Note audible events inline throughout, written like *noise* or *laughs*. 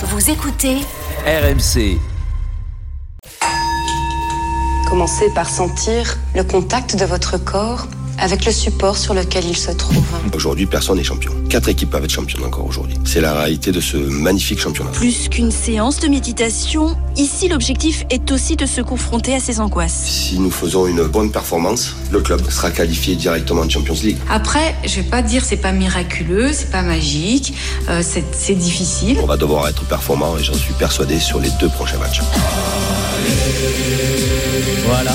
Vous écoutez RMC. Commencez par sentir le contact de votre corps avec le support sur lequel il se trouve. Aujourd'hui, personne n'est champion. Quatre équipes peuvent être championnes encore aujourd'hui. C'est la réalité de ce magnifique championnat. Plus qu'une séance de méditation, ici l'objectif est aussi de se confronter à ses angoisses. Si nous faisons une bonne performance, le club sera qualifié directement en Champions League. Après, je vais pas dire c'est pas miraculeux, c'est pas magique, euh, c'est c'est difficile. On va devoir être performant et j'en suis persuadé sur les deux prochains matchs. Voilà.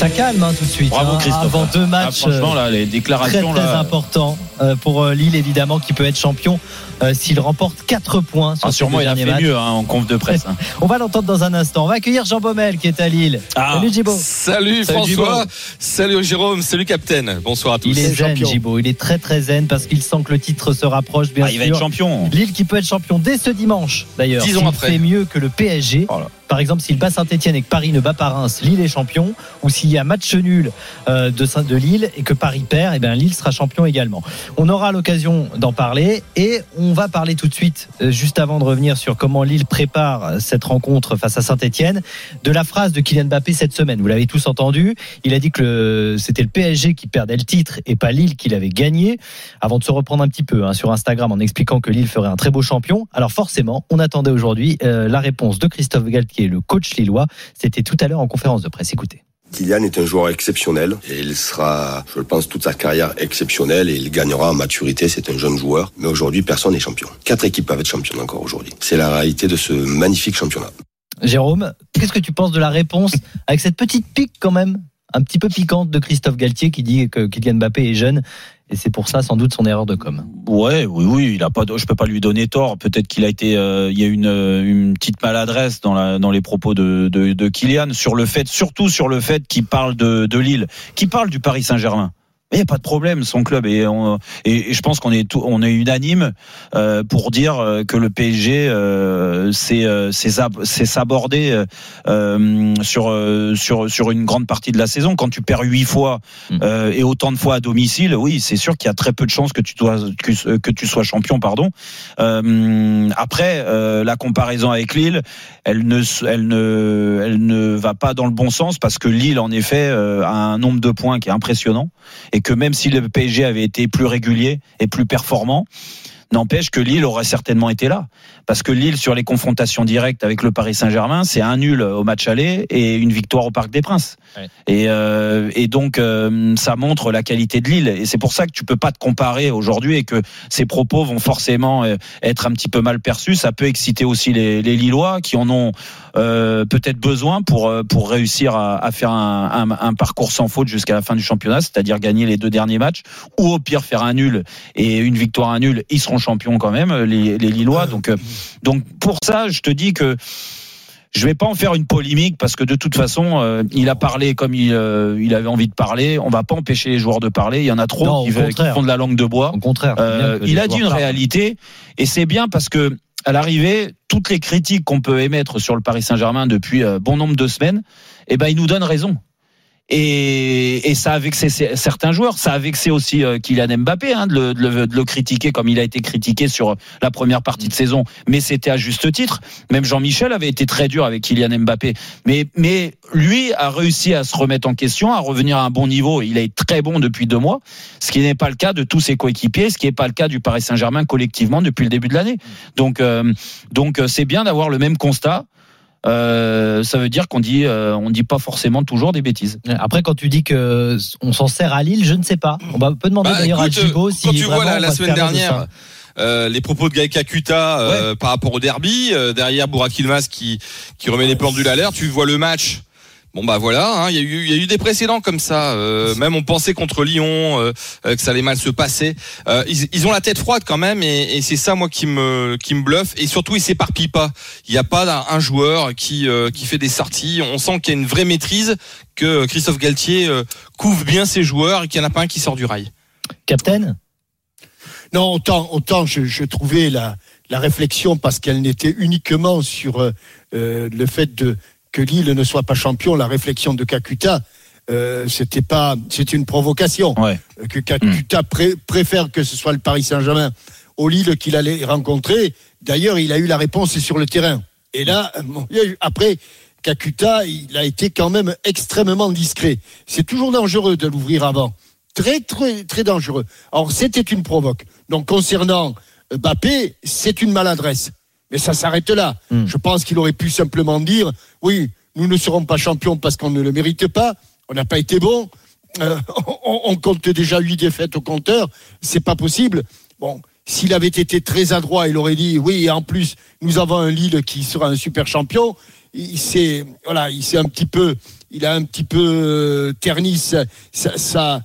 Ça calme hein, tout de suite. Bravo hein, Christophe. Avant deux Ah, matchs franchement là, les très déclarations très là. importants euh, pour euh, Lille évidemment qui peut être champion euh, s'il remporte 4 points sur Ah, sûrement deux il a fait mieux hein, en conf de presse. hein. *laughs* On va l'entendre dans un instant. On va accueillir Jean Baumel qui est à Lille. Ah. Salut Gibo. Salut, Salut, François, salut Jérôme, salut Captain. Bonsoir à tous. Il est zen Gibo, il est très très zen parce qu'il sent que le titre se rapproche bien Ah, il va sûr. être champion. Lille qui peut être champion dès ce dimanche d'ailleurs. Dix ans S'il après. fait mieux que le PSG. Voilà. Par exemple, s'il bat Saint-Etienne et que Paris ne bat pas Reims, Lille est champion. Ou s'il y a match nul euh, de, de Lille et que Paris perd, et bien Lille sera champion également. On aura l'occasion d'en parler et on va parler tout de suite, euh, juste avant de revenir sur comment Lille prépare cette rencontre face à Saint-Etienne, de la phrase de Kylian Mbappé cette semaine. Vous l'avez tous entendu. Il a dit que c'était le PSG qui perdait le titre et pas Lille qui l'avait gagné. Avant de se reprendre un petit peu hein, sur Instagram en expliquant que Lille ferait un très beau champion. Alors forcément, on attendait aujourd'hui euh, la réponse de Christophe Galtier, le coach lillois. C'était tout à l'heure en conférence de presse. Écoutez. Kylian est un joueur exceptionnel et il sera, je le pense, toute sa carrière exceptionnelle et il gagnera en maturité. C'est un jeune joueur. Mais aujourd'hui, personne n'est champion. Quatre équipes peuvent être championnes encore aujourd'hui. C'est la réalité de ce magnifique championnat. Jérôme, qu'est-ce que tu penses de la réponse avec cette petite pique quand même, un petit peu piquante de Christophe Galtier qui dit que Kylian Mbappé est jeune et c'est pour ça sans doute son erreur de com. Ouais, oui, oui, il a pas. Je peux pas lui donner tort. Peut-être qu'il a été. euh, il y a une, euh, une petite maladresse dans dans les propos de de, de Kylian sur le fait, surtout sur le fait qu'il parle de de Lille, qu'il parle du Paris Saint-Germain. Il n'y a pas de problème, son club et, on- et, et je pense qu'on est tout, on est unanime euh, pour dire euh, que le PSG euh, c'est euh, c'est sab- c'est s'aborder euh, euh, sur sur sur une grande partie de la saison. Quand tu perds huit fois Mm. euh, et autant de fois à domicile, oui, c'est sûr qu'il y a très peu de chances que tu dois que, que tu sois champion, pardon. Euh, après, euh, la comparaison avec Lille, elle ne elle ne elle ne va pas dans le bon sens parce que Lille en effet euh, a un nombre de points qui est impressionnant et que même si le PSG avait été plus régulier et plus performant, n'empêche que Lille aurait certainement été là. Parce que Lille, sur les confrontations directes avec le Paris Saint-Germain, c'est un nul au match aller et une victoire au Parc des Princes. Ouais. Et, euh, et donc, euh, ça montre la qualité de Lille. Et c'est pour ça que tu peux pas te comparer aujourd'hui et que ces propos vont forcément euh, être un petit peu mal perçus. Ça peut exciter aussi les, les Lillois qui en ont euh, peut-être besoin pour, euh, pour réussir à, à faire un, un, un parcours sans faute jusqu'à la fin du championnat, c'est-à-dire gagner les deux derniers matchs ou au pire faire un nul et une victoire à un nul. Ils seront champions quand même, les, les Lillois. Donc, euh, donc pour ça, je te dis que je vais pas en faire une polémique parce que de toute façon, euh, il a parlé comme il, euh, il avait envie de parler. On va pas empêcher les joueurs de parler. Il y en a trop Non, qui, veulent- qui contraire. font de la langue de bois. Au contraire, Euh, il a dit une parlent. réalité et c'est bien parce que à l'arrivée, toutes les critiques qu'on peut émettre sur le Paris Saint-Germain depuis bon nombre de semaines, eh ben il nous donne raison. Et, et ça a vexé certains joueurs, ça a vexé aussi euh, Kylian Mbappé hein, de, le, de le- de le critiquer comme il a été critiqué sur la première partie de saison, mais c'était à juste titre. Même Jean-Michel avait été très dur avec Kylian Mbappé, mais, mais lui a réussi à se remettre en question, à revenir à un bon niveau. Il est très bon depuis deux mois, ce qui n'est pas le cas de tous ses coéquipiers, ce qui n'est pas le cas du Paris Saint-Germain collectivement depuis le début de l'année. Donc, euh, donc euh, c'est bien d'avoir le même constat. Euh, ça veut dire qu'on dit, euh, on dit pas forcément toujours des bêtises. Après, quand tu dis que on s'en sert à Lille, je ne sais pas. On va peut demander Bah, d'ailleurs à écoute, Gibo si quand tu vois la, semaine dernière euh, les propos de Gaël Kakuta euh, par rapport au derby, euh, derrière Yilmaz qui qui remet les pendules à l'air, tu vois le match. Bon bah voilà, hein, il y a eu il y a eu des précédents comme ça. euh, même on pensait contre Lyon euh, euh, que ça allait mal se passer. Euh, ils, ils ont la tête froide quand même et, et c'est ça moi qui me qui me bluffe et surtout ils s'éparpillent pas. Il n'y a pas un, joueur qui euh, qui fait des sorties. On sent qu'il y a une vraie maîtrise que Christophe Galtier euh, couvre bien ses joueurs et qu'il n'y en a pas un qui sort du rail. Captain Non, autant, autant je, je trouvais la, la réflexion parce qu'elle n'était uniquement sur euh, le fait de que Lille ne soit pas champion. La réflexion de Kakuta, euh, c'était pas, c'est une provocation. Ouais. Euh, Que Kakuta pré- préfère que ce soit le Paris Saint-Germain au Lille qu'il allait rencontrer. D'ailleurs, il a eu la réponse sur le terrain. Et là, bon, après, Kakuta, il a été quand même extrêmement discret. C'est toujours dangereux de l'ouvrir avant. Très, très, très dangereux. Alors, c'était une provoque. Donc, concernant Bappé, c'est une maladresse. Mais ça s'arrête là. Hmm. Je pense qu'il aurait pu simplement dire, oui, nous ne serons pas champions parce qu'on ne le mérite pas. On n'a pas été bon. Euh, *laughs* on, on compte déjà huit défaites au compteur. C'est pas possible. Bon, s'il avait été très adroit, il aurait dit oui. Et en plus, nous avons un Lille qui sera un super champion. Il s'est voilà, il s'est un petit peu, il a un petit peu euh, terni sa, sa- sa-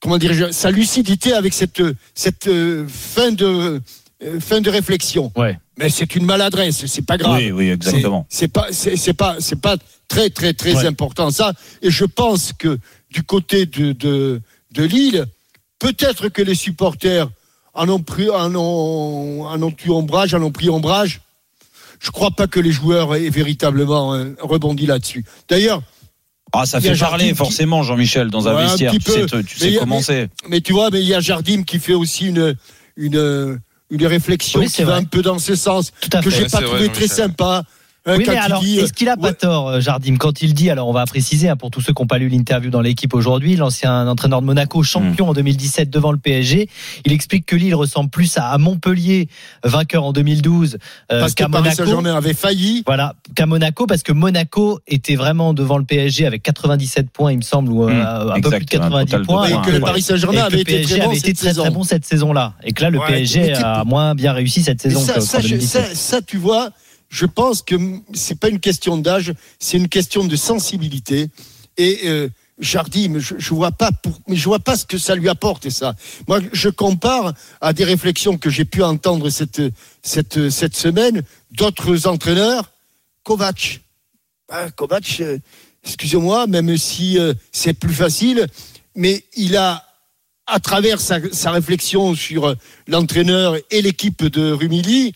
comment dire, sa lucidité avec cette cette euh, fin de euh, fin de réflexion. Ouais. Mais c'est une maladresse. C'est pas grave. Oui, oui, exactement. C'est pas, c'est pas, c'est pas très, très, très Ouais. important ça. Et je pense que du côté de, de, de Lille, peut-être que les supporters en ont pris, en ont, en ont eu ombrage, en ont pris ombrage. Je crois pas que les joueurs aient véritablement euh, rebondi là-dessus. D'ailleurs, Ah, ça fait parler Jardim qui- forcément, Jean-Michel, dans un Ouais, vestiaire. Tu sais, tu sais comment c'est. mais tu vois, mais il y a Jardim qui fait aussi une, une, une réflexion Oui, qui va un peu dans ce sens Tout à que j'ai pas trouvé vrai, très sympa. Oui, mais alors, dit, est-ce qu'il a pas ouais, tort, euh, Jardim, quand il dit, alors on va préciser hein, pour tous ceux qui n'ont pas lu l'interview dans l'équipe aujourd'hui, l'ancien entraîneur de Monaco, champion en 2017 devant le PSG, il explique que Lille ressemble plus à Montpellier, vainqueur en 2012, euh, parce que qu'à Paris Monaco. Saint-Germain avait failli. Voilà, qu'à Monaco, parce que Monaco était vraiment devant le PSG avec 97 points, il me semble, ou euh, Mmh, un peu plus de exact, un 90 total de points. Et points, que le. Paris Saint-Germain avait le été PSG très bon avait été très très bon cette saison-là. Et que là, le Ouais, PSG a moins bien réussi cette saison ça, que- ça, qu'en je- 2017. ça, ça, tu vois, je pense que c'est pas une question d'âge, c'est une question de sensibilité. Et euh, Jardim, je, je vois pas, mais je vois pas ce que ça lui apporte. Ça, moi, je compare à des réflexions que j'ai pu entendre cette cette cette semaine d'autres entraîneurs. Kovac, Ah, Kovac, euh, excusez-moi, même si euh, c'est plus facile, mais il a à travers sa, sa réflexion sur euh, l'entraîneur et l'équipe de Rumilly,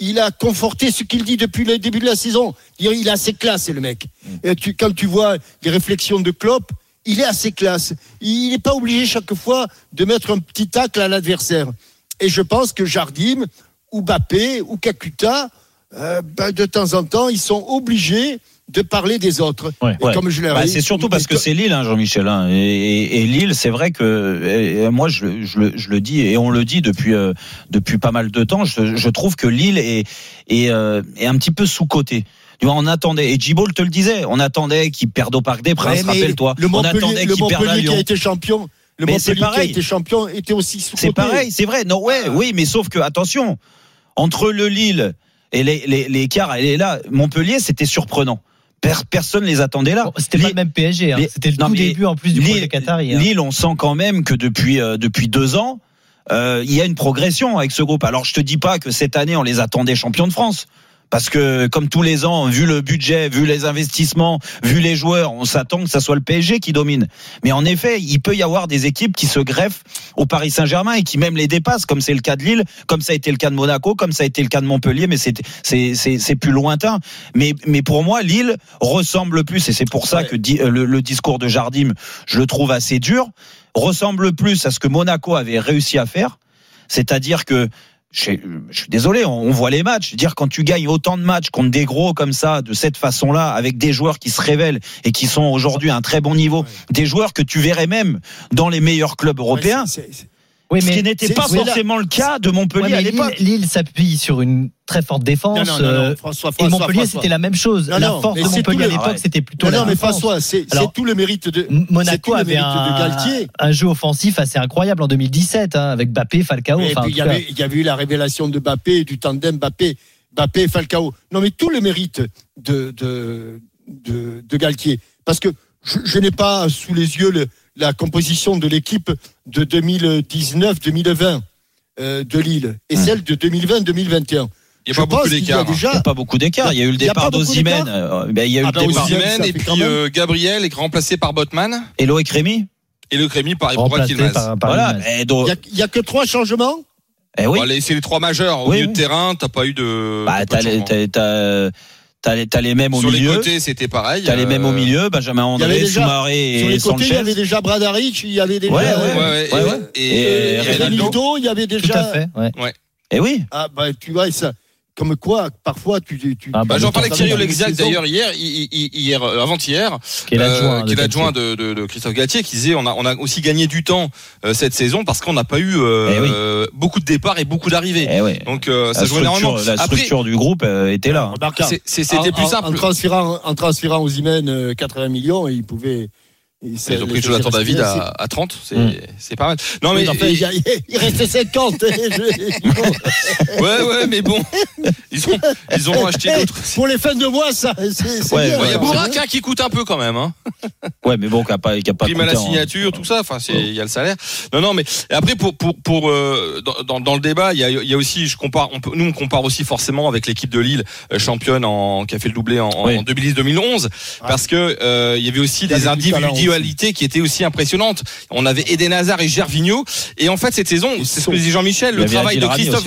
il a conforté ce qu'il dit depuis le début de la saison. Il il est assez classe, le mec. Et tu, quand tu vois les réflexions de Klopp, il est assez classe. Il n'est pas obligé chaque fois de mettre un petit tacle à l'adversaire. Et je pense que Jardim, ou Bappé, ou Kakuta, euh, ben, de temps en temps, ils sont obligés de parler des autres. Ouais. Et Ouais. comme je l'ai Bah, c'est surtout parce que c'est Lille, hein, Jean-Michel. hein. Et, et- et Lille, c'est vrai que et- et moi, je, je le- je le dis et on le dit depuis euh, depuis pas mal de temps. Je, je trouve que Lille est est, euh, est un petit peu sous coté. On attendait, et Djiboul te le disait, on attendait qu'il perde au Parc des Princes, rappelle-toi. Le On Montpellier, attendait le qu'il perde à qui a été champion. Le Mais c'est Montpellier qui a pareil. été champion était aussi sous C'est pareil, c'est vrai. Non, ouais, Ah. oui, mais sauf que attention, entre le Lille et les les- l'écart, elle est là. Montpellier, c'était surprenant. Per- personne les attendait là. Bon, C'était pas le même PSG, hein. c'était le non, tout début en plus du projet Qatari. hein. Lille, on sent quand même que depuis euh, depuis deux ans, euh, il y a une progression avec ce groupe. Alors je te dis pas que cette année on les attendait champions de France. Parce que comme tous les ans, vu le budget, vu les investissements, vu les joueurs, on s'attend que ça soit le PSG qui domine. Mais en effet, il peut y avoir des équipes qui se greffent au Paris Saint-Germain et qui même les dépassent, comme c'est le cas de Lille, comme ça a été le cas de Monaco, comme ça a été le cas de Montpellier, mais c'est c'est c'est plus lointain. Mais mais pour moi, Lille ressemble plus et c'est pour ça Ouais. que di- le, le discours de Jardim, je le trouve assez dur, ressemble plus à ce que Monaco avait réussi à faire, c'est-à-dire que je, suis désolé, on, on voit les matchs. Dire quand tu gagnes autant de matchs contre des gros comme ça, de cette façon-là, avec des joueurs qui se révèlent et qui sont aujourd'hui à un très bon niveau, des joueurs que tu verrais même dans les meilleurs clubs européens, Oui, ce qui n'était pas là- forcément le cas de Montpellier à Lille, l'époque. Lille s'appuie sur une très forte défense. Non, non, non, euh, François, et François, Montpellier, François. c'était la même chose. La force de Montpellier à l'époque, c'était plutôt Non, la non, mais. François, c'est tout le mérite de. Monaco avait mérite de un, Galtier. un jeu offensif assez incroyable en 2017 hein, avec Bappé, Falcao. Et enfin, en puis il y, avait, il y avait eu la révélation de Bappé, du tandem Bappé, Bappé Falcao. Non, mais tout le mérite de, de, de, de Galtier. Parce que je, je n'ai pas sous les yeux le- la composition de l'équipe de 2019-2020 euh, de Lille et Hum. celle de 2020-2021. Il n'y a pas beaucoup qu'il a d'écart. Il n'y déjà. a pas beaucoup d'écart. Il y a eu le départ d'Ozimène. Euh, ben, Il y a eu Ah le bah, départ ça et puis euh, Gabriel est remplacé par Botman et Loïc Rémy. et le Crémy par par Voilà. Et Il n'y a, il y a que trois changements? Eh oui. Bon, c'est les trois majeurs. Au Oui, milieu oui. de terrain, t'as pas eu de. Bah, t'as t'as, les, t'as les mêmes au Sur les milieu. côtés, c'était pareil. T'as les mêmes au Euh, milieu, Benjamin André, Soumaré Sur et les côtés, il y Sanchez. avait déjà Bradaric, il y avait déjà Ouais, ouais, Ouais, ouais, Ouais, et- et- Et et Ronaldo. Il y avait déjà. Tout à fait. ouais. Eh oui. Ah bah tu vois ça. Comme quoi, parfois tu. tu Ah, Bah, bah, j'en parlais avec Thierry Olexac d'ailleurs hier, hi- hi- hier, euh, avant-hier, Qui est l'adjoint. euh, de, de, de Christophe Galtier, qui disait on a, on a aussi gagné du temps euh, cette saison parce qu'on n'a pas eu euh, Eh oui. beaucoup de départs et beaucoup d'arrivées. Eh. Donc euh, ça joue énormément. structure, la Après, structure du groupe euh, était là. C'était En- plus en- simple. En transférant, en transférant aux Imen euh, 80 millions, il pouvait. Il- Ils ont pris Jonathan David à, à 30, c'est Mm. c'est pas mal. Non mais enfin, il, a- il restait 50. hein, je- ouais ouais mais bon, ils ont ils ont acheté d'autres. Pour les fins de mois, ça, c'est Ouais. Ouais, Il y a Bourak hein, qui coûte un peu quand même. Hein. Ouais, mais bon, qui a pas, qui a pas prime à la en- signature, tout ça. Enfin, c'est il y a le salaire. Non, non, mais après pour pour pour euh, dans, dans, dans le débat, il y a il y a aussi je compare. On peut, nous on compare aussi forcément avec l'équipe de Lille euh, championne en qui a fait le doublé en, en Oui. 2010-2011 parce que euh, il y avait aussi des talent individualités qui étaient aussi impressionnantes. On avait Eden Hazard et Gervinho et en fait cette saison, c'est ce que disait Jean-Michel, le travail de Christophe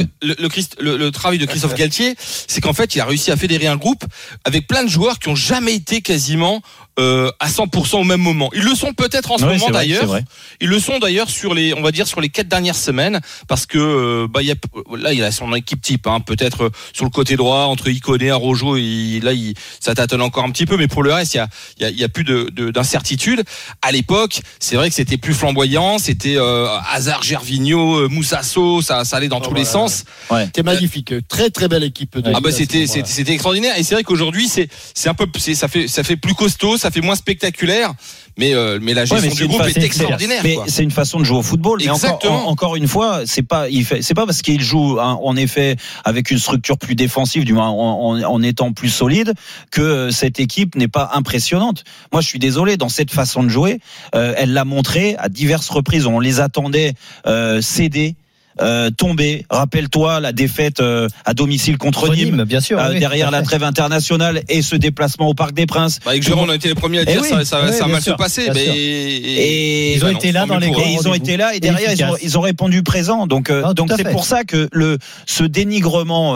le- le travail de Christophe Galtier, c'est qu'en fait il a réussi à fédérer un groupe avec plein de joueurs qui ont jamais été quasiment euh, à 100% au même moment. Ils le sont peut-être en ce Ouais, moment d'ailleurs. Ils le sont d'ailleurs sur les, on va dire sur les quatre dernières semaines, parce que euh, bah il y a, là il a son équipe type, hein, peut-être euh, sur le côté droit entre Iconé, Arojo, et là il, ça tâtonne encore un petit peu, mais pour le reste il y a, il y a, il y a plus de, de- d'incertitude. À l'époque, c'est vrai que c'était plus flamboyant, c'était euh, Hazard, Gervinho, euh, Moussasso, ça, ça allait dans Oh, tous les voilà. sens. C'était magnifique. Très très belle équipe. De Ah bah c'était c'était c'était extraordinaire et c'est vrai qu'aujourd'hui c'est c'est un peu c'est ça fait ça fait plus costaud, ça fait moins spectaculaire, mais euh, mais la Ouais, gestion mais du groupe fa- est extraordinaire. Mais c'est une façon de jouer au football. Mais encore, Exactement. en- encore une fois, c'est pas, il fait, c'est pas parce qu'il joue hein, en effet avec une structure plus défensive, du moins en, en- en étant plus solide, que cette équipe n'est pas impressionnante. Moi, je suis désolé dans cette façon de jouer. euh, elle l'a montré à diverses reprises. On les attendait euh, céder. Euh, tomber. Rappelle-toi la défaite euh, à domicile contre Nîmes, Nîmes, bien sûr. euh, oui, derrière la trêve internationale et ce déplacement au Parc des Princes. Bah, avec Jérôme, on a été les premiers à Eh dire oui, ça, ça, oui, ça a mal se sûr, Mais. Et Ils ont bah non, été là dans les. Et ils ont été là et derrière ils ont, ils ont répondu présent. Donc euh, Ah, donc c'est pour ça que le ce dénigrement,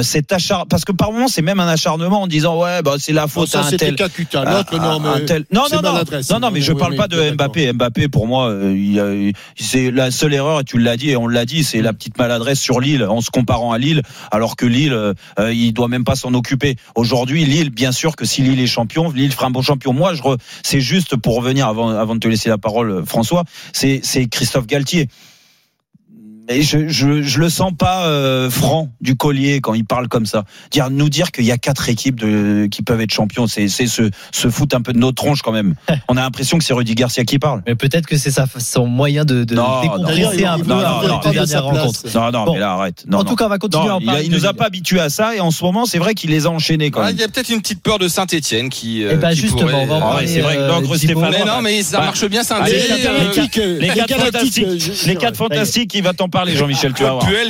cet acharnement, parce que par moment c'est même un acharnement en disant ouais bah c'est la Bon, faute ça à un tel. À- non, mais. tel- non non non non non mais je parle pas de. Mbappé Mbappé pour moi c'est la seule erreur et tu l'as dit et on l'a dit c'est la petite maladresse sur Lille en se comparant à Lille alors que Lille euh, euh, il doit même pas s'en occuper. Aujourd'hui Lille bien sûr que si Lille est champion Lille fera un bon champion. Moi c'est juste pour revenir avant avant de te laisser la parole euh, François c'est Christophe Galtier et je, je, je le sens pas euh, franc du collier quand il parle comme ça. Dire nous dire qu'il y a quatre équipes de, qui peuvent être champions, c'est c'est se, se foutre un peu de notre tronche quand même. *laughs* On a l'impression que c'est Rudy Garcia qui parle. Mais peut-être que c'est sa- son moyen de, de Non, décompresser non, un il peu il veut la prendre dernière rencontre. Non non Bon. mais là arrête. Non, en non. tout cas, on va continuer Non, à en il, a- parler. il de nous a pas habitués à ça et en ce moment c'est vrai qu'il les a enchaînés quand Ah, même. il y a peut-être une petite peur de Saint-Etienne qui. euh, Eh ben, qui justement, pourrait, on va en euh, Ah c'est vrai que euh. Stéphanois- Mais non, mais ça marche bien je- les quatre fantastiques, il va t'en parler Jean-Michel, tu vas voir. Puel,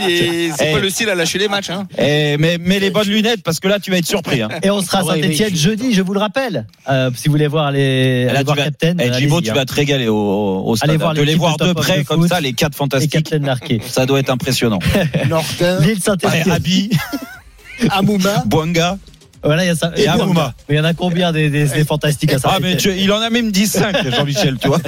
c'est Eh. pas le style à lâcher les matchs. Hein. Eh, mais mets les bonnes lunettes parce que là tu vas être surpris. Hein. Et on sera à Saint-Etienne jeudi, je vous le rappelle. Euh, si vous voulez voir les, Là, aller tu voir vas- Captain, Eh, tu hein. vas te régaler au, stade. Allez voir de les voir de près comme ça, les quatre fantastiques. *laughs* Ça doit être impressionnant. *laughs* Nordin, Lille Saint-Etienne. Abi, *laughs* Amouma. Bouanga Voilà, il y a ça. et Amouma. Mais il y en a combien des, des, des fantastiques à Ah, mais tu- il en a même 10-5, *laughs* Jean-Michel, tu vois.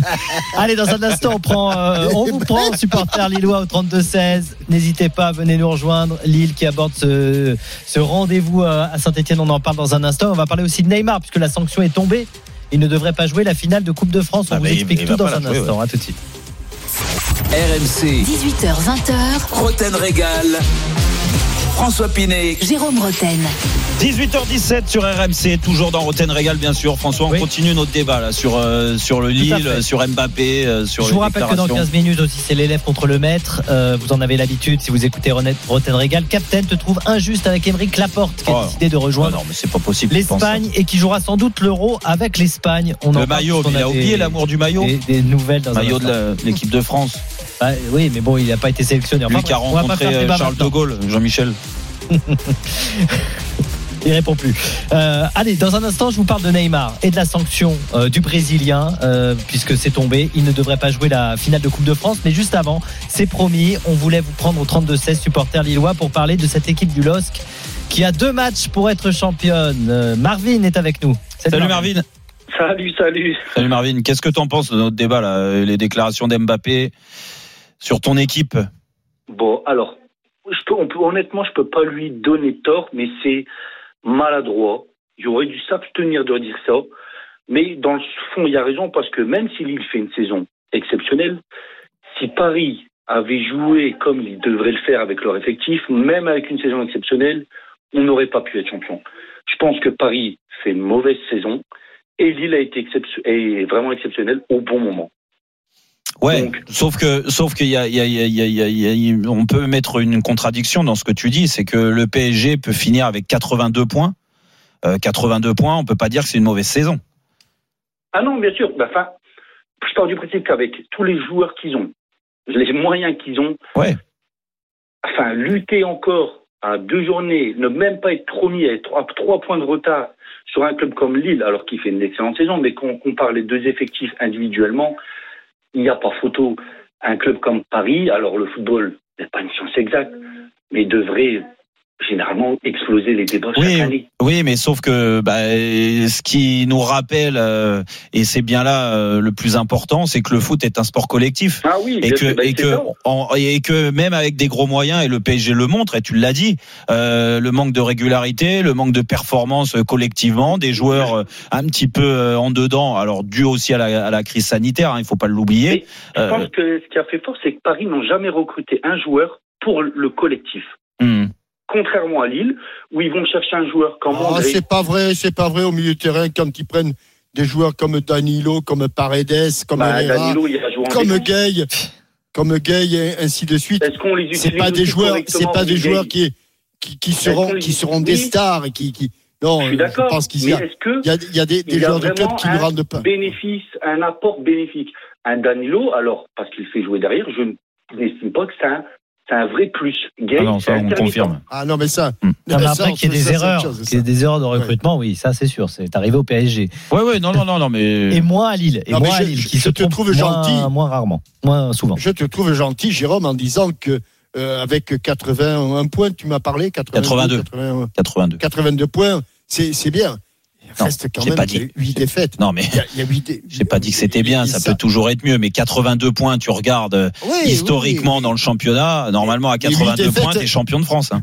Allez, dans un instant, on prend, euh, on vous prend, supporter lillois au 32-16. N'hésitez pas, venez nous rejoindre. Lille qui aborde ce, ce rendez-vous euh, à Saint-Etienne, on en parle dans un instant. On va parler aussi de Neymar, puisque la sanction est tombée. Il ne devrait pas jouer la finale de Coupe de France. On Ah, vous explique il tout dans un jouer, instant. À tout de suite. RMC, 18h20h, Roten Régal. François Pinet. Jérôme Roten. 18h17 sur RMC, toujours dans Roten Régal, bien sûr. François, on Oui. continue notre débat là, sur, euh, sur le Lille, sur Mbappé, euh, sur Je les vous rappelle que dans déclarations. 15 minutes aussi, c'est l'élève contre le maître. Euh, vous en avez l'habitude si vous écoutez René- Roten Régal. Captain te trouve injuste avec Émeric Laporte qui a Oh. décidé de rejoindre non, mais c'est pas possible. je pense, l'Espagne et qui jouera sans doute l'Euro avec l'Espagne. On en Le parle maillot, mais il a oublié l'amour du maillot. Des, des nouvelles dans Maillot de l'équipe de France. Ah, oui, mais bon, il n'a pas été sélectionné. Enfin, Lui qui a bref, on va pas rencontré faire débat Charles de. Gaulle, Jean-Michel. *laughs* Il répond plus. Euh, allez, dans un instant, je vous parle de Neymar et de la sanction euh, du Brésilien, euh, puisque c'est tombé. Il ne devrait pas jouer la finale de Coupe de France. Mais juste avant, c'est promis, on voulait vous prendre au 32-16 supporters lillois pour parler de cette équipe du LOSC qui a deux matchs pour être championne. Euh, Marvin est avec nous. Salut Marvin. Salut, salut. Salut Marvin. Qu'est-ce que tu en penses de notre débat là, les déclarations d'Mbappé sur ton équipe Bon, alors, honnêtement, je peux pas lui donner tort, mais c'est maladroit. Il aurait dû s'abstenir de dire ça. Mais dans le fond, il a raison parce que même si Lille fait une saison exceptionnelle, si Paris avait joué comme il devrait le faire avec leur effectif, même avec une saison exceptionnelle, on n'aurait pas pu être champion. Je pense que Paris fait une mauvaise saison et Lille a été est vraiment exceptionnel au bon moment. Ouais, Donc- sauf que sauf qu'il y a, y a- y a- y on peut mettre une contradiction dans ce que tu dis, c'est que le PSG peut finir avec 82 points. Euh, 82 points, on peut pas dire que c'est une mauvaise saison. Ah non, bien sûr. Ben, Enfin, je pars du principe qu'avec tous les joueurs qu'ils ont, les moyens qu'ils ont, Ouais. enfin, lutter encore à deux journées, ne même pas être être à trois points de retard sur un club comme Lille, alors qu'il fait une excellente saison, mais qu'on compare les deux effectifs individuellement, il n'y a pas photo. Un club comme Paris, alors le football n'est pas une science exacte, mais devrait généralement exploser les débats Oui, chaque année. Oui, mais sauf que bah, ce qui nous rappelle, euh, et c'est bien là euh, le plus important, c'est que le foot est un sport collectif. Ah oui, et que, ben, et, que, en- et que même avec des gros moyens, et le PSG le montre, et tu l'as dit, euh, le manque de régularité, le manque de performance collectivement, des joueurs un petit peu en dedans, alors dû aussi à la, à la crise sanitaire, hein, il faut pas l'oublier. Je pense que ce qui a fait fort, c'est que Paris n'ont jamais recruté un joueur pour le collectif. hum. Contrairement à Lille, où ils vont chercher un joueur comme Ah, André. c'est pas vrai, c'est pas vrai au milieu de terrain quand ils prennent des joueurs comme Danilo, comme Paredes, comme Bah, Herrera, Danilo, il a joué en comme. Gay, comme Gay et ainsi de suite. Est-ce qu'on les utilise C'est pas des joueurs, c'est pas des joueurs qui, qui, seront, qui seront des stars et qui, qui, non, Je suis je d'accord. pense qu'il y a, est-ce que il y a, il y a des, des joueurs de club qui ne rendent pas. bénéfice, un apport bénéfique Un Danilo, alors parce qu'il fait jouer derrière, je n'estime pas que c'est un, c'est un vrai plus. Gay, Ah non, ça on confirme. Ah non, mais ça. Hum. Non, mais après qu'il y ait des erreurs, qu'il y ait des erreurs de recrutement, oui, ça c'est sûr. C'est arrivé au PSG. Ouais, ouais, non, non, non, non, mais Et moins à Lille. Et Non, mais moins à je- Lille, je- qui je se te trompe trouve moins- gentil. Moins rarement, moins souvent. Je te trouve gentil, Jérôme, en disant que euh, avec 81 points, tu m'as parlé 82, 81, 82. 82 points, c'est c'est bien. Reste quand même pas dit. 8 défaites. Non, mais Il y a, huit j'ai pas dit que c'était bien, ça, peut toujours être mieux, mais 82 points, tu regardes euh, Oui, historiquement oui, dans le championnat, normalement à Et huit 82 défaites. points, t'es champion de France. hein.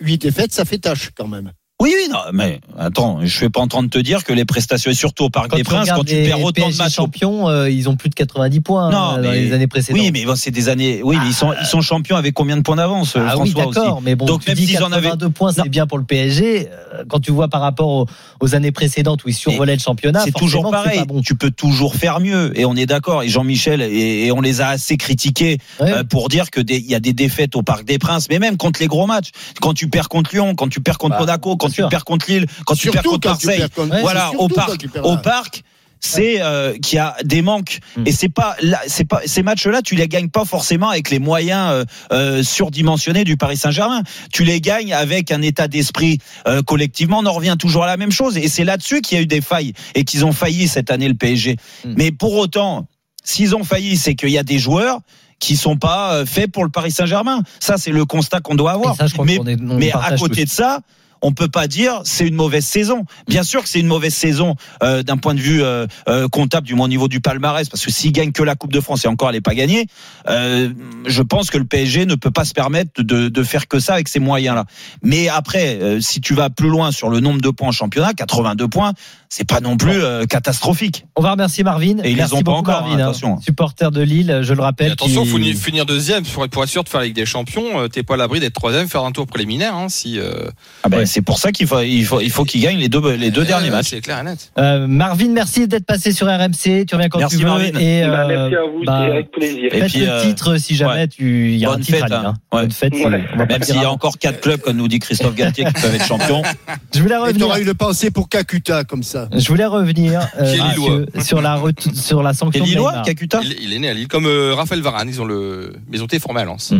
8 défaites, ça fait tâche quand même. Oui, oui, non, mais attends, je suis pas en train de te dire que les prestations, et surtout au Parc Quand des Princes, quand tu perds autant de matchs. champions, euh, ils ont plus de 90 points Non, euh, dans mais- les années précédentes. Oui, mais bon, c'est des années. Oui, mais ils sont, ils sont champions avec combien de points d'avance, euh, Ah oui, François d'accord, aussi mais bon, Donc tu même dis s'ils en avaient. 82 points, c'est bien pour le PSG. Quand tu vois par rapport aux, aux années précédentes où ils survolaient le championnat, C'est toujours pareil. c'est pas bon. Tu peux toujours faire mieux. Et on est d'accord. Et Jean-Michel, et, et on les a assez critiqués euh, pour dire que il y a des défaites au Parc des Princes, mais même contre les gros matchs. Quand tu perds contre Lyon, quand tu perds contre Bah, Monaco, quand tu sûr. perds contre Lille, quand tu perds contre Marseille. Ouais, voilà, au parc, au parc. C'est euh, qu'il y a des manques Mm. et c'est pas là, c'est pas ces matchs-là, tu les gagnes pas forcément avec les moyens euh, euh, surdimensionnés du Paris Saint-Germain. Tu les gagnes avec un état d'esprit euh, collectivement. On en revient toujours à la même chose et c'est là-dessus qu'il y a eu des failles et qu'ils ont failli cette année le PSG. Mm. Mais pour autant, s'ils ont failli, c'est qu'il y a des joueurs qui sont pas euh, faits pour le Paris Saint-Germain. Ça, c'est le constat qu'on doit avoir. Ça, je crois mais qu'on est- on mais à côté de ça, on peut pas dire c'est une mauvaise saison. Bien sûr que c'est une mauvaise saison euh, d'un point de vue euh, euh, comptable du moins au niveau du palmarès parce que s'il gagne que la Coupe de France et encore elle n'est pas gagnée, euh, je pense que le PSG ne peut pas se permettre de, de faire que ça avec ces moyens là. Mais après euh, si tu vas plus loin sur le nombre de points en championnat, 82 points, c'est pas non plus euh, catastrophique. On va remercier Marvin. Et ils les ont pas encore, Marvin, hein, hein. attention. Supporter de Lille, je le Et rappelle. attention, qui- faut ni- finir deuxième pour, pour être sûr de faire la Ligue des Champions. euh, T'es pas à l'abri d'être troisième, faire un tour préliminaire. Hein, si euh, Ah ben, Ouais. C'est pour ça qu'il faut il faut il faut qu'il gagne les deux les deux euh, derniers matchs. C'est clair et net. Euh, Marvin, merci d'être passé sur RMC. Tu reviens quand Merci, tu veux. Marvin. Et, Bah, euh, merci à vous, bah, avec plaisir. Et Faites puis, le euh, titre si jamais ouais. tu il y a un Bonne titre fête, à Lille. hein. hein. Ouais. Bonne fête. c'est- Ouais. on va pas Même s'il y a encore quatre clubs comme nous dit Christophe Galtier qui peuvent être champions. *laughs* Je voulais revenir. t'auras une pensée pour Kakuta comme ça. Je voulais revenir euh, sur la sur la sanction Lillois. Kakuta Il, il est né à Lille, comme euh, Raphaël Varane. Ils ont le, mais ils ont été formés à Lens. Mm.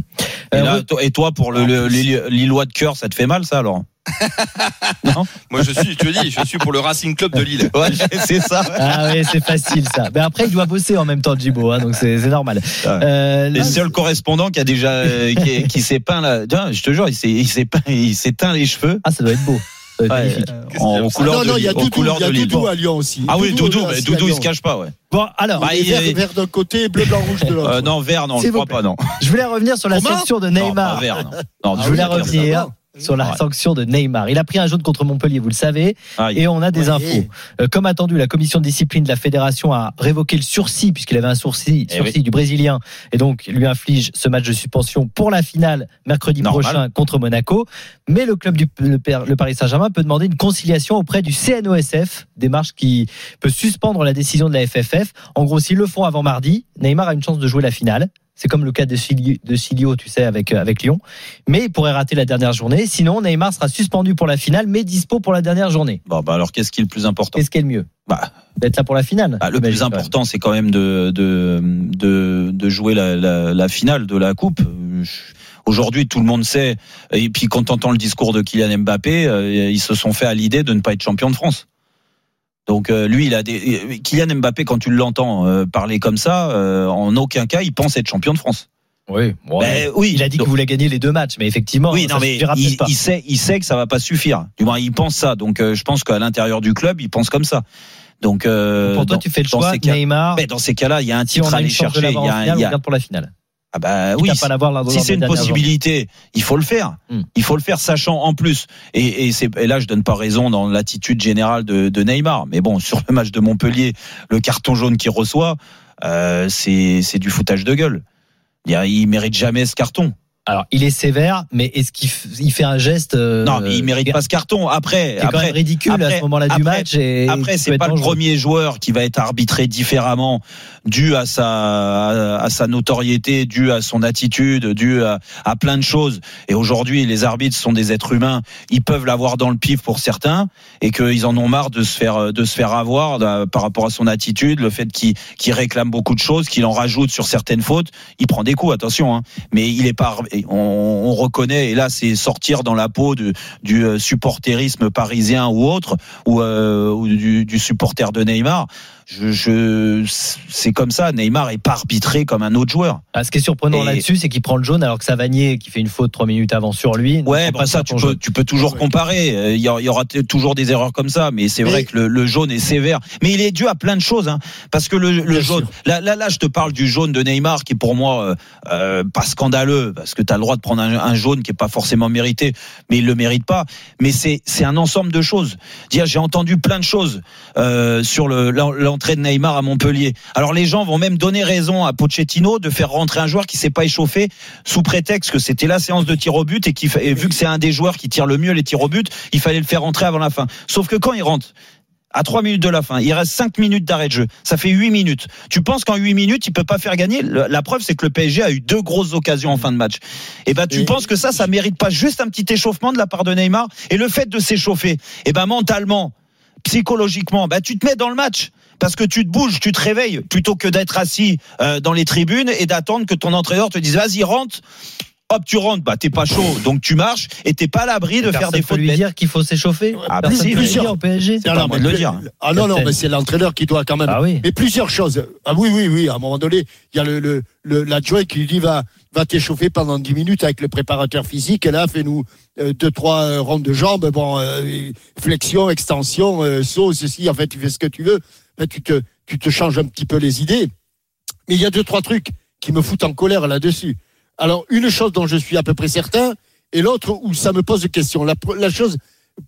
Et, Euh, là, toi- et toi, pour le, le- Lille- Lillois de cœur, ça te fait mal, ça, alors? Non Moi, je suis, je te dis, je suis pour le Racing Club de Lille. Ouais, *laughs* c'est ça. Ah oui, c'est facile ça. Mais après, il doit bosser en même temps, Djibo, hein, donc c'est normal. Euh, Les là, seuls correspondants qui a déjà euh, qui, qui s'est peint là, Tiens, je te jure, il s'est peint, il s'est teint les cheveux Ah, ça doit être beau. Ça doit être Ouais, euh, en, aux couleurs non, non, de il y a Doudou, y a. Doudou à Lyon aussi. Ah oui, Doudou, Doudou à il se cache pas, ouais. Bon, alors, Bah, vert, il- vert d'un côté, bleu, blanc, rouge de l'autre. Euh, non, vert, non, je crois pas, non. je voulais revenir sur la Comment de Non, Neymar. pas vert, non. Non, Ah je voulais revenir. Sur la Ouais. sanction de Neymar. Il a pris un jaune contre Montpellier, vous le savez, Aïe. et on a des Ouais. infos. Euh, comme attendu, la commission de discipline de la fédération a révoqué le sursis, puisqu'il avait un sourcil, Eh sursis oui. du Brésilien, et donc lui inflige ce match de suspension pour la finale mercredi Normal. prochain contre Monaco. Mais le club du le Paris Saint-Germain peut demander une conciliation auprès du CNOSF, démarche qui peut suspendre la décision de la FFF. En gros, s'ils le font avant mardi, Neymar a une chance de jouer la finale. C'est comme le cas de Silio, de tu sais, avec, euh, avec Lyon. Mais il pourrait rater la dernière journée. Sinon, Neymar sera suspendu pour la finale, mais dispo pour la dernière journée. Bon, bah alors qu'est-ce qui est le plus important Qu'est-ce qui est le mieux Bah, D'être là pour la finale. bah, le plus important, c'est quand même de, de, de, de jouer la, la, la finale de la Coupe. Aujourd'hui, tout le monde sait, et puis quand on entend le discours de Kylian Mbappé, euh, ils se sont fait à l'idée de ne pas être champion de France. Donc euh, lui, il a des... Kylian Mbappé, quand tu l'entends euh, parler comme ça, euh, en aucun cas, il pense être champion de France. Oui, bon, Ben, oui, il a dit qu'il voulait gagner les deux matchs, mais effectivement, Oui, ça non, mais suffira il, pas. il sait, il sait que ça va pas suffire. Du moins, il pense ça. Donc, euh, je pense qu'à l'intérieur du club, il pense comme ça. Donc, euh, Pour toi, dans- tu fais le choix, Neymar. mais dans ces cas-là, il y a un si titre à aller chercher. Il y a, un- il y a- pour la finale. Ah bah oui. pas Si c'est une possibilité, il faut le faire. Hmm. Il faut le faire, sachant en plus. Et, et, c'est, et là, je donne pas raison dans l'attitude générale de, de Neymar. Mais bon, *laughs* sur le match de Montpellier, le carton jaune qu'il reçoit, euh, c'est, c'est du foutage de gueule. Il, il mérite jamais ce carton. Alors, il est sévère, mais est-ce qu'il il fait un geste euh, non, mais il mérite pas ce carton. Après, qui est quand après, même ridicule à après- ce moment-là du après- match. Et Après, c'est pas le premier joueur qui va être arbitré différemment dû à sa à sa notoriété, dû à son attitude, dû à, à plein de choses. Et aujourd'hui, les arbitres sont des êtres humains. Ils peuvent l'avoir dans le pif pour certains et qu'ils en ont marre de se faire de se faire avoir là, par rapport à son attitude, le fait qu'il qu'il réclame beaucoup de choses, qu'il en rajoute sur certaines fautes. Il prend des coups, attention. Hein. Mais il est pas. On, on reconnaît. Et là, c'est sortir dans la peau du euh, supporterisme parisien ou autre ou, euh, du supporter de Neymar. Je, je, c'est comme ça. Neymar est pas arbitré comme un autre joueur. Ah, ce qui est surprenant là-dessus, c'est qu'il prend le jaune alors que Savanier, qui fait une faute trois minutes avant sur lui, Ouais, bon, ça, tu peux, tu peux toujours comparer. Euh, Il y, aura- toujours des erreurs comme ça, mais c'est vrai que le, le jaune est sévère. Mais il est dû à plein de choses, hein, parce que le, jaune. Là, là, là, je te parle du jaune de Neymar, qui est pour moi euh, euh, pas scandaleux, parce que tu as le droit de prendre un, un jaune qui est pas forcément mérité, mais il le mérite pas. Mais c'est c'est un ensemble de choses. Dire, J'ai entendu plein de choses euh, sur le- l'entrée de Neymar à Montpellier. Alors les gens vont même donner raison à Pochettino de faire rentrer un joueur qui s'est pas échauffé sous prétexte que c'était la séance de tir au but et, qui et vu que c'est un des joueurs qui tire le mieux les tirs au but, il fallait le faire rentrer avant la fin. Sauf que quand il rentre à 3 minutes de la fin, il reste 5 minutes d'arrêt de jeu. Ça fait 8 minutes. Tu penses qu'en 8 minutes, il peut pas faire gagner? La preuve, c'est que le PSG a eu deux grosses occasions en fin de match. Et ben, tu Et- penses que ça, ça mérite pas juste un petit échauffement de la part de Neymar? Et le fait de s'échauffer, et ben, mentalement, psychologiquement, bah, tu te mets dans le match. Parce que tu te bouges, tu te réveilles, plutôt que d'être assis euh, dans les tribunes et d'attendre que ton entraîneur te dise vas-y rentre. Hop, tu rentres, bah t'es pas chaud, donc tu marches et t'es pas à l'abri de faire des peut fautes lui bêtes. dire qu'il faut s'échauffer. Ah, bah, si, peut lui plusieurs. au PSG. C'est pas à moi de le plus- dire. Ah non, non, mais c'est l'entraîneur qui doit quand même. Ah oui. Mais plusieurs choses. Ah oui, oui, oui. À un moment donné, il y a le, le, le- l'adjoint qui lui dit va, va t'échauffer pendant 10 minutes avec le préparateur physique. Et là, fais-nous euh, deux, trois euh, rondes de jambes. Bon, euh, flexion, extension, euh, saut, ceci. En fait, tu fais ce que tu veux. Là, tu te, tu te changes un petit peu les idées. Mais il y a deux, trois trucs qui me foutent en colère là-dessus. Alors, une chose dont je suis à peu près certain, et l'autre où ça me pose question. La, la chose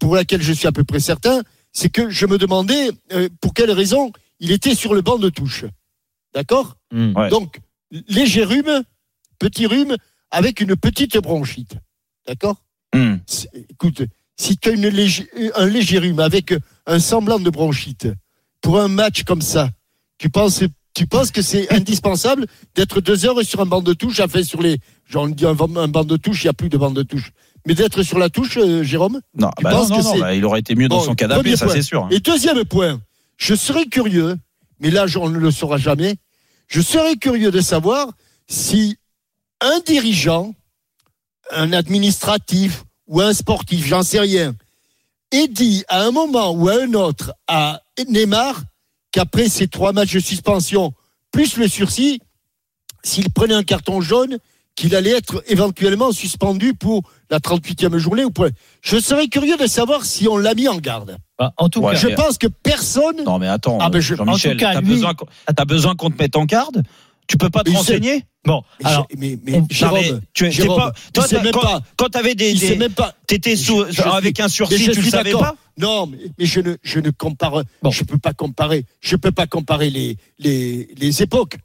pour laquelle je suis à peu près certain, c'est que je me demandais euh, pour quelle raison il était sur le banc de touche. D'accord? Hmm. Ouais. Donc, léger rhume, petit rhume, avec une petite bronchite. D'accord? Hmm. Écoute, si tu as une léger- un léger rhume avec un semblant de bronchite, pour un match comme ça, tu penses, tu penses que c'est indispensable d'être deux heures sur un banc de touche, enfin sur les, j'en dis un, un banc de touche, il n'y a plus de banc de touche, mais d'être sur la touche, euh, Jérôme Non, Tu bah penses non, que non, bah, il aurait été mieux dans Bon, son canapé, ça c'est sûr. hein. Et deuxième point, je serais curieux, mais là on ne le saura jamais, je serais curieux de savoir si un dirigeant, un administratif ou un sportif, j'en sais rien, et dit à un moment ou à un autre à Neymar qu'après ces trois matchs de suspension, plus le sursis, s'il prenait un carton jaune, qu'il allait être éventuellement suspendu pour la 38e journée ou pour... Je serais curieux de savoir si on l'a mis en garde. Bah, en tout Ouais, cas, Je pense que personne. Non mais attends, Ah, ben, je- Jean-Michel, en tout cas, t'as lui- besoin, qu'on- t'as besoin qu'on te mette en garde? Tu peux pas te je renseigner bon, Mais, alors, je- mais, mais on- Non, Jérôme, mais tu es- Jérôme, pas- toi, t'as- même quand- pas. Quand t'avais des, des- même pas. t'étais Je- sous je avec un sursis, je tu le savais pas Non, mais, mais je ne, je ne compare. Bon. Je peux pas comparer. Je peux pas comparer les, les, les époques.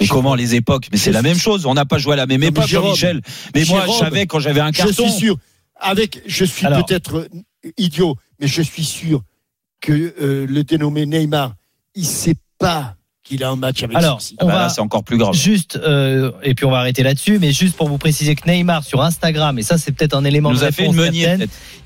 Mais comment les époques? Mais c'est Je la même chose. On n'a pas joué à la même Non, époque, Jérôme, Jean-Michel. Mais moi, je savais quand j'avais un Je carton. suis sûr. Avec, je suis peut-être euh, idiot, mais je suis sûr que euh, le dénommé Neymar, il sait pas qu'il a un match avec Alors, on Bah va- là, c'est encore plus grave. Juste, euh, et puis on va arrêter là-dessus, mais juste pour vous préciser que Neymar sur Instagram, et ça c'est peut-être un élément nous de a fait une meunier,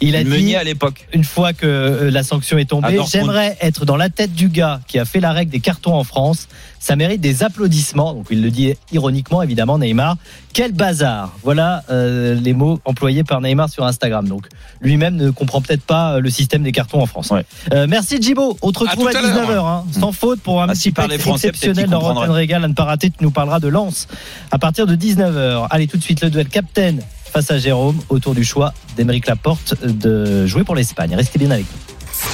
il a Une dit à l'époque. une fois que euh, la sanction est tombée, j'aimerais être dans la tête du gars qui a fait la règle des cartons en France. Ça mérite des applaudissements. Donc il le dit ironiquement, évidemment, Neymar. Quel bazar Voilà euh, les mots employés par Neymar sur Instagram. Donc lui-même ne comprend peut-être pas euh, le système des cartons en France. Ouais. Euh, merci Djibo. On te À retrouve à, tout à l'heure. 19h, hein, sans faute pour un Ah, petit français, exceptionnel dans. Rotten Régal à ne pas rater. Tu nous parleras de Lens à partir de 19h. Allez, tout de suite le duel Captain face à Jérôme autour du choix d'Emeric Laporte de jouer pour l'Espagne. Restez bien avec nous.